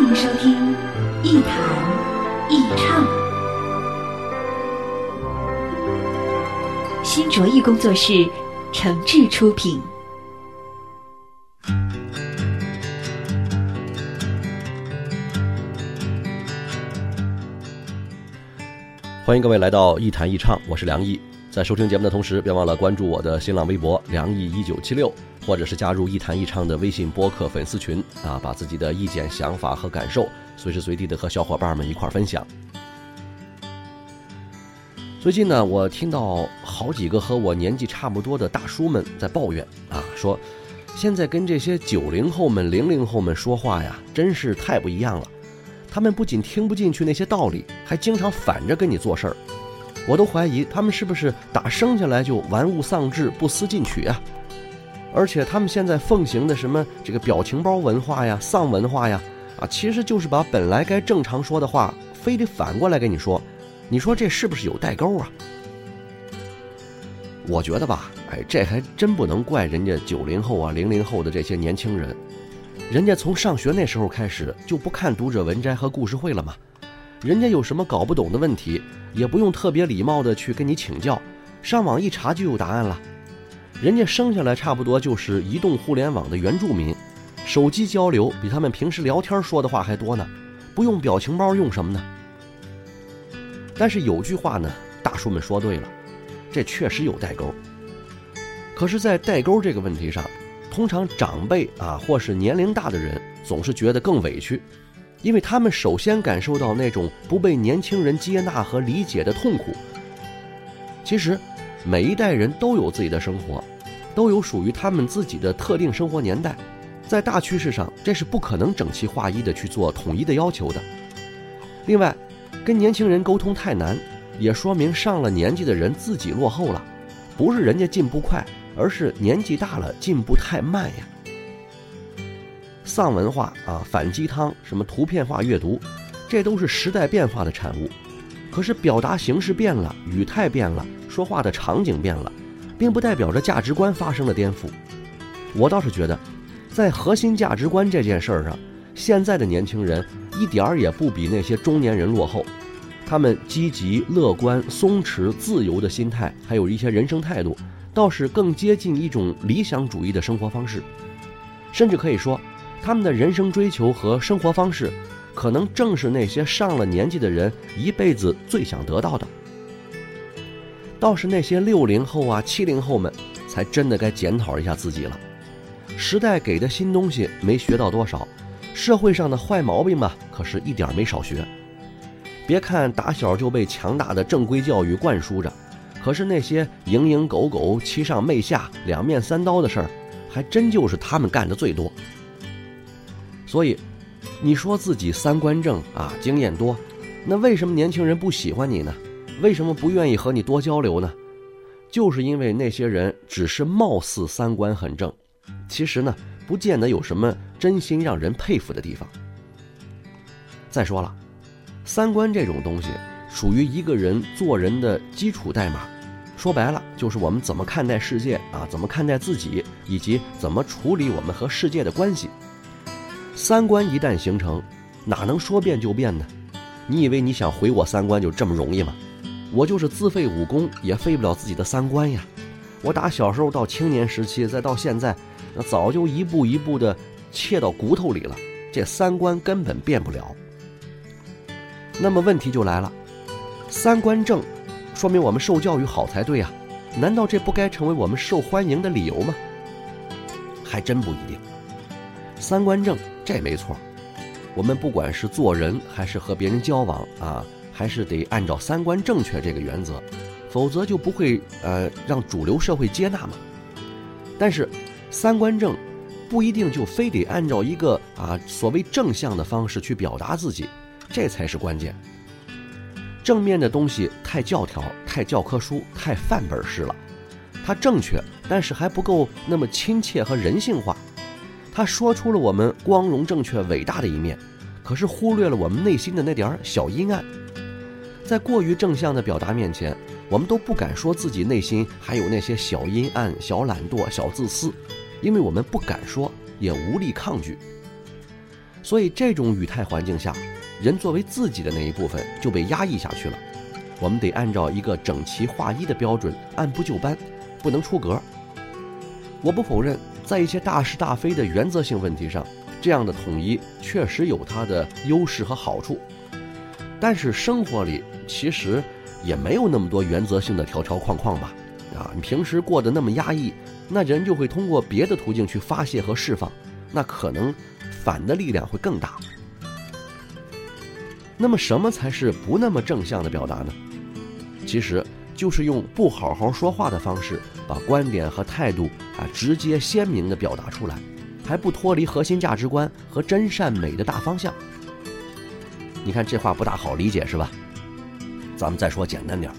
欢迎收听一谈一唱，新卓艺工作室诚挚出品。欢迎各位来到一谈一唱，我是梁毅。在收听节目的同时，别忘了关注我的新浪微博“梁毅一九七六”，或者是加入一谈一唱的微信播客粉丝群啊，把自己的意见、想法和感受随时随地的和小伙伴们一块分享。最近呢，我听到好几个和我年纪差不多的大叔们在抱怨啊，说现在跟这些九零后们、零零后们说话呀，真是太不一样了。他们不仅听不进去那些道理，还经常反着跟你做事儿。我都怀疑他们是不是打生下来就玩物丧志、不思进取啊？而且他们现在奉行的什么这个表情包文化呀、丧文化呀，啊，其实就是把本来该正常说的话，非得反过来跟你说。你说这是不是有代沟啊？我觉得吧，哎，这还真不能怪人家九零后啊、零零后的这些年轻人。人家从上学那时候开始就不看读者文摘和故事会了吗？人家有什么搞不懂的问题，也不用特别礼貌的去跟你请教，上网一查就有答案了。人家生下来差不多就是移动互联网的原住民，手机交流比他们平时聊天说的话还多呢，不用表情包用什么呢？但是有句话呢，大叔们说对了，这确实有代沟。可是，在代沟这个问题上，通常长辈啊，或是年龄大的人，总是觉得更委屈，因为他们首先感受到那种不被年轻人接纳和理解的痛苦。其实，每一代人都有自己的生活，都有属于他们自己的特定生活年代，在大趋势上，这是不可能整齐划一的去做统一的要求的。另外，跟年轻人沟通太难，也说明上了年纪的人自己落后了，不是人家进步快。而是年纪大了，进步太慢呀。丧文化啊，反鸡汤，什么图片化阅读，这都是时代变化的产物。可是表达形式变了，语态变了，说话的场景变了，并不代表着价值观发生了颠覆。我倒是觉得，在核心价值观这件事儿上，现在的年轻人一点儿也不比那些中年人落后。他们积极、乐观、松弛、自由的心态，还有一些人生态度。倒是更接近一种理想主义的生活方式，甚至可以说，他们的人生追求和生活方式，可能正是那些上了年纪的人一辈子最想得到的。倒是那些六零后啊、七零后们，才真的该检讨一下自己了。时代给的新东西没学到多少，社会上的坏毛病嘛，可是一点没少学。别看打小就被强大的正规教育灌输着。可是那些蝇营狗苟、欺上媚下、两面三刀的事儿，还真就是他们干的最多。所以，你说自己三观正啊，经验多，那为什么年轻人不喜欢你呢？为什么不愿意和你多交流呢？就是因为那些人只是貌似三观很正，其实呢，不见得有什么真心让人佩服的地方。再说了，三观这种东西。属于一个人做人的基础代码，说白了就是我们怎么看待世界啊，怎么看待自己，以及怎么处理我们和世界的关系。三观一旦形成，哪能说变就变呢？你以为你想毁我三观就这么容易吗？我就是自废武功也废不了自己的三观呀！我打小时候到青年时期，再到现在，那早就一步一步的切到骨头里了，这三观根本变不了。那么问题就来了。三观正，说明我们受教育好才对呀，难道这不该成为我们受欢迎的理由吗？还真不一定。三观正这没错，我们不管是做人还是和别人交往啊，还是得按照三观正确这个原则，否则就不会呃让主流社会接纳嘛。但是，三观正不一定就非得按照一个啊所谓正向的方式去表达自己，这才是关键。正面的东西太教条、太教科书、太范本式了，它正确，但是还不够那么亲切和人性化。他说出了我们光荣、正确、伟大的一面，可是忽略了我们内心的那点小阴暗。在过于正向的表达面前，我们都不敢说自己内心还有那些小阴暗、小懒惰、小自私，因为我们不敢说，也无力抗拒。所以这种语态环境下。人作为自己的那一部分就被压抑下去了，我们得按照一个整齐划一的标准按部就班，不能出格。我不否认，在一些大是大非的原则性问题上，这样的统一确实有它的优势和好处。但是生活里其实也没有那么多原则性的条条框框吧？啊，你平时过得那么压抑，那人就会通过别的途径去发泄和释放，那可能反的力量会更大。那么，什么才是不那么正向的表达呢？其实就是用不好好说话的方式，把观点和态度啊直接鲜明地表达出来，还不脱离核心价值观和真善美的大方向。你看这话不大好理解是吧？咱们再说简单点儿，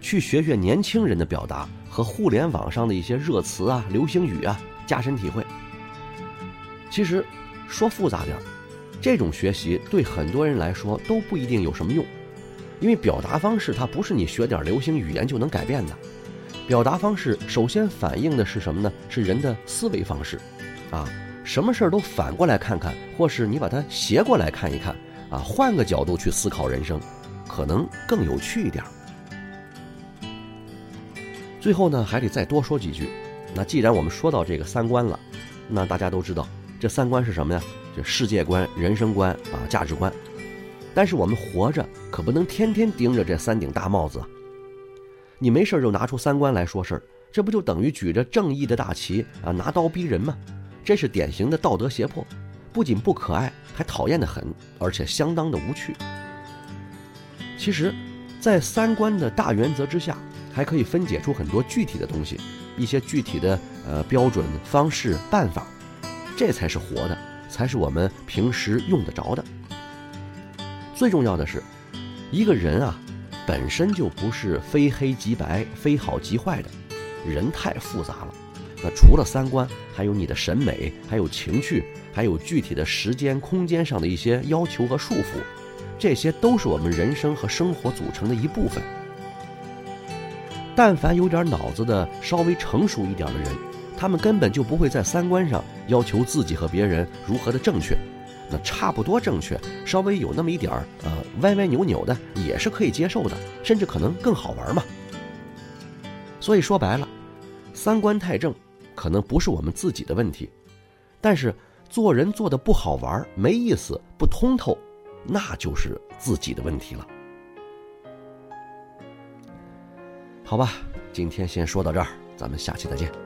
去学学年轻人的表达和互联网上的一些热词啊、流行语啊，加深体会。其实说复杂点儿。这种学习对很多人来说都不一定有什么用，因为表达方式它不是你学点流行语言就能改变的。表达方式首先反映的是什么呢？是人的思维方式，啊，什么事儿都反过来看看，或是你把它斜过来看一看，啊，换个角度去思考人生，可能更有趣一点。最后呢，还得再多说几句。那既然我们说到这个三观了，那大家都知道这三观是什么呀？这世界观、人生观啊，价值观。但是我们活着可不能天天盯着这三顶大帽子啊！你没事就拿出三观来说事儿，这不就等于举着正义的大旗啊，拿刀逼人吗？这是典型的道德胁迫，不仅不可爱，还讨厌的很，而且相当的无趣。其实，在三观的大原则之下，还可以分解出很多具体的东西，一些具体的呃标准、方式、办法，这才是活的。才是我们平时用得着的。最重要的是，一个人啊，本身就不是非黑即白、非好即坏的，人太复杂了。那除了三观，还有你的审美，还有情趣，还有具体的时间、空间上的一些要求和束缚，这些都是我们人生和生活组成的一部分。但凡有点脑子的、稍微成熟一点的人。他们根本就不会在三观上要求自己和别人如何的正确，那差不多正确，稍微有那么一点儿呃歪歪扭扭的也是可以接受的，甚至可能更好玩嘛。所以说白了，三观太正可能不是我们自己的问题，但是做人做的不好玩、没意思、不通透，那就是自己的问题了。好吧，今天先说到这儿，咱们下期再见。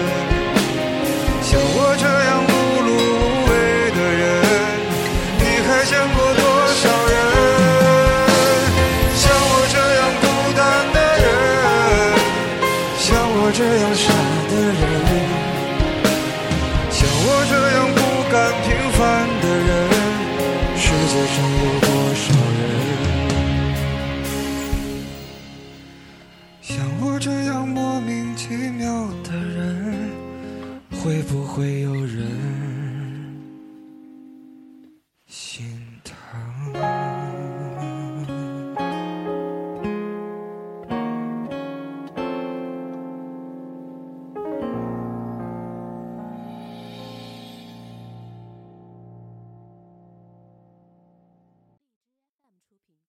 这样想。